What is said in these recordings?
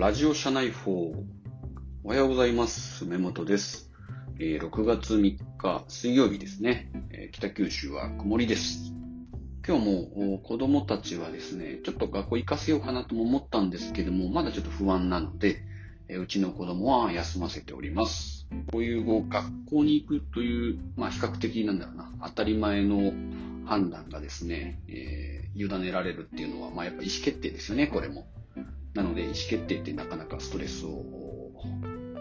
ラジオ社内法。おはようございます。目本です。えー6月3日水曜日ですね、えー北九州は曇りです。今日も子供たちはですね、ちょっと学校行かせようかなとも思ったんですけども、まだちょっと不安なので、えーうちの子供は休ませております。こういうこう学校に行くという、まあ比較的なんだろうな、当たり前の判断がですね、えー委ねられるっていうのは、まあやっぱ意思決定ですよね、これも。なので、意思決定ってなかなかストレスを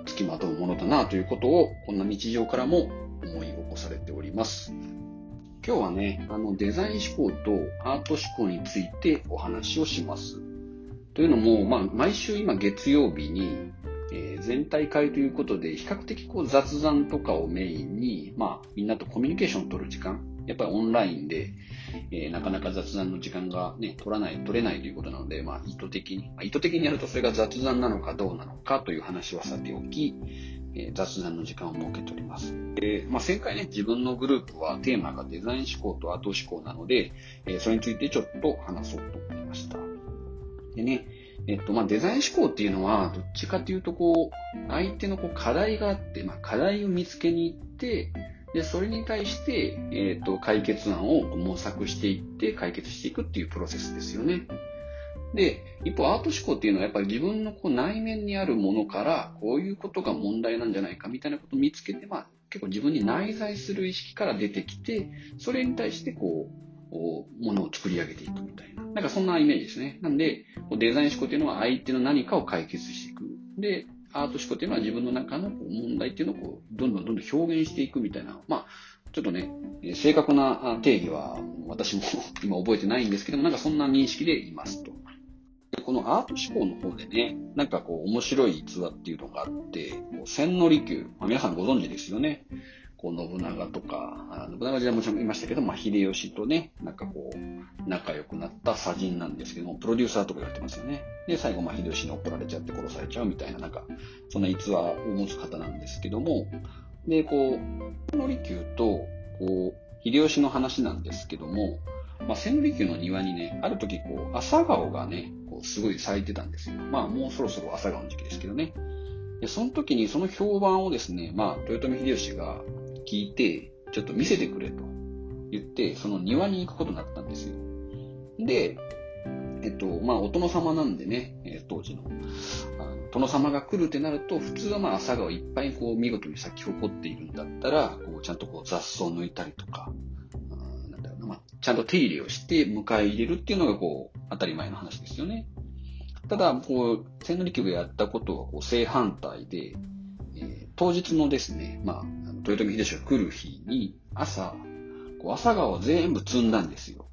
つきまとうものだなということを、こんな日常からも思い起こされております。今日はね、あの、デザイン思考とアート思考についてお話をします。というのも、まあ、毎週今月曜日に、えー全体会ということで、比較的こう雑談とかをメインに、まあ、みんなとコミュニケーションを取る時間、やっぱりオンラインで、えーなかなか雑談の時間がね、取らない、取れないということなので、まあ、意図的に、まあ、意図的にやるとそれが雑談なのかどうなのかという話はさておき、えー雑談の時間を設けております。で、まあ、前回ね、自分のグループはテーマがデザイン思考とアート思考なので、えーそれについてちょっと話そうと思いました。でね、えっと、まあ、デザイン思考っていうのは、どっちかというと、こう、相手のこう課題があって、まあ、課題を見つけに行って、で、それに対して、えっと、解決案を模索していって解決していくっていうプロセスですよね。で、一方、アート思考っていうのはやっぱり自分のこう内面にあるものから、こういうことが問題なんじゃないかみたいなことを見つけて、まあ、結構自分に内在する意識から出てきて、それに対してこう、こうものを作り上げていくみたいな。なんかそんなイメージですね。なんで、デザイン思考っていうのは相手の何かを解決していく。で、アート思考っていうのは自分の中の問題っていうのをこうどんどんどんどん表現していくみたいな。まあ、ちょっとね、正確な定義は私も 今覚えてないんですけども、なんかそんな認識でいますと。でこのアート思考の方でね、なんかこう面白い逸話っていうのがあって、こう千利休、まあ、皆さんご存知ですよね。こう信長とか、信長時代もちろんいましたけど、まあ、秀吉とね、なんかこう、仲良くなった砂人なんですけども、プロデューサーとか言われてますよね。で、最後、まあ、秀吉に怒られちゃって殺されちゃうみたいな、なんか、そんな逸話を持つ方なんですけども、で、こう、千利休と、こう、秀吉の話なんですけども、まあ、千利休の庭にね、ある時、こう、朝顔がね、こう、すごい咲いてたんですよ。まあ、もうそろそろ朝顔の時期ですけどね。で、その時にその評判をですね、まあ、豊臣秀吉が聞いて、ちょっと見せてくれと言って、その庭に行くことになったんですよ。で、えっと、まあ、お殿様なんでね、え当時の。殿様が来るってなると、普通はまあ朝顔いっぱいこう見事に咲き誇っているんだったら、こうちゃんとこう雑草を抜いたりとか、なんだろうな、まあ、ちゃんと手入れをして迎え入れるっていうのがこう当たり前の話ですよね。ただ、こう、千利休がやったことはこう正反対で、えー当日のですね、まあ、豊臣秀吉が来る日に朝、こう朝顔を全部摘んだんですよ。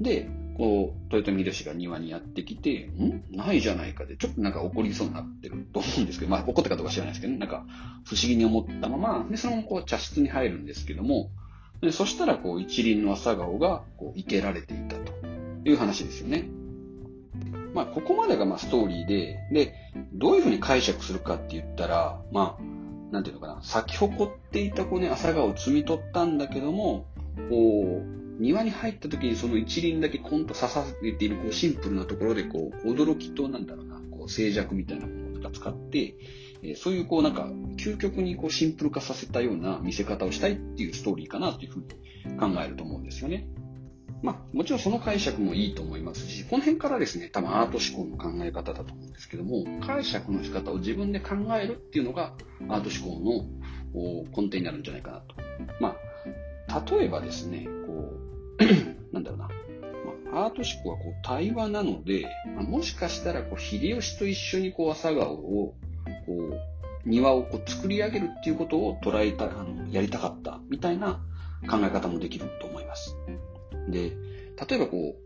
で、こう、豊臣秀吉が庭にやってきて、ん？ないじゃないかで、ちょっとなんか怒りそうになってると思うんですけど、まあ怒ったかどうか知らないですけどね、なんか不思議に思ったまま、で、そのままこう茶室に入るんですけども、でそしたらこう一輪の朝顔がこう生けられていたという話ですよね。まあここまでがまあストーリーで、で、どういうふうに解釈するかって言ったら、まあ、なんていうのかな、咲き誇っていたこうね、朝顔を摘み取ったんだけども、こう、庭に入った時にその一輪だけコンと刺されているこうシンプルなところでこう驚きとなんだろうなこう静寂みたいなものとか使って、えーそういうこうなんか究極にこうシンプル化させたような見せ方をしたいっていうストーリーかなというふうに考えると思うんですよね。まあもちろんその解釈もいいと思いますしこの辺からですね多分アート思考の考え方だと思うんですけども解釈の仕方を自分で考えるっていうのがアート思考の根底になるんじゃないかなと。まあ例えばですね、こう、なんだろうな。まあ、アート思考はこう対話なので、まあ、もしかしたらこう秀吉と一緒にこう朝顔を、こう、庭をこう作り上げるっていうことを捉えた、あの、やりたかったみたいな考え方もできると思います。で、例えばこ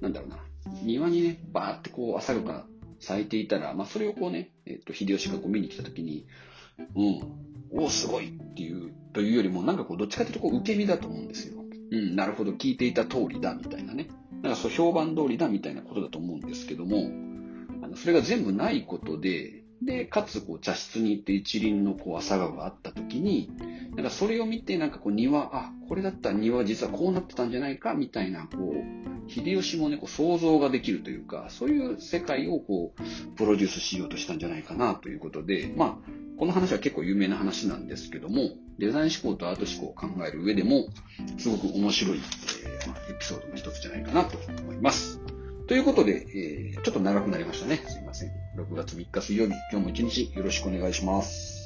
う、なんだろうな。庭にね、バーってこう朝顔が咲いていたら、まあそれをこうね、えっと、秀吉がこう見に来た時に、うん、おお、すごいっていう、というよりも、なんかこう、どっちかというとこう、受け身だと思うんですよ。うん、なるほど、聞いていた通りだ、みたいなね。なんかそう、評判通りだ、みたいなことだと思うんですけども、あのそれが全部ないことで、で、かつ、こう、茶室に行って一輪のこう、朝顔があった時に、なんかそれを見て、なんかこう庭、あ、これだったら庭実はこうなってたんじゃないかみたいな、こう、秀吉もね、こう想像ができるというか、そういう世界をこう、プロデュースしようとしたんじゃないかなということで、まあ、この話は結構有名な話なんですけども、デザイン思考とアート思考を考える上でも、すごく面白い、えー、エピソードの一つじゃないかなと思います。ということで、えー、ちょっと長くなりましたね。すいません。6月3日水曜日、今日も一日よろしくお願いします。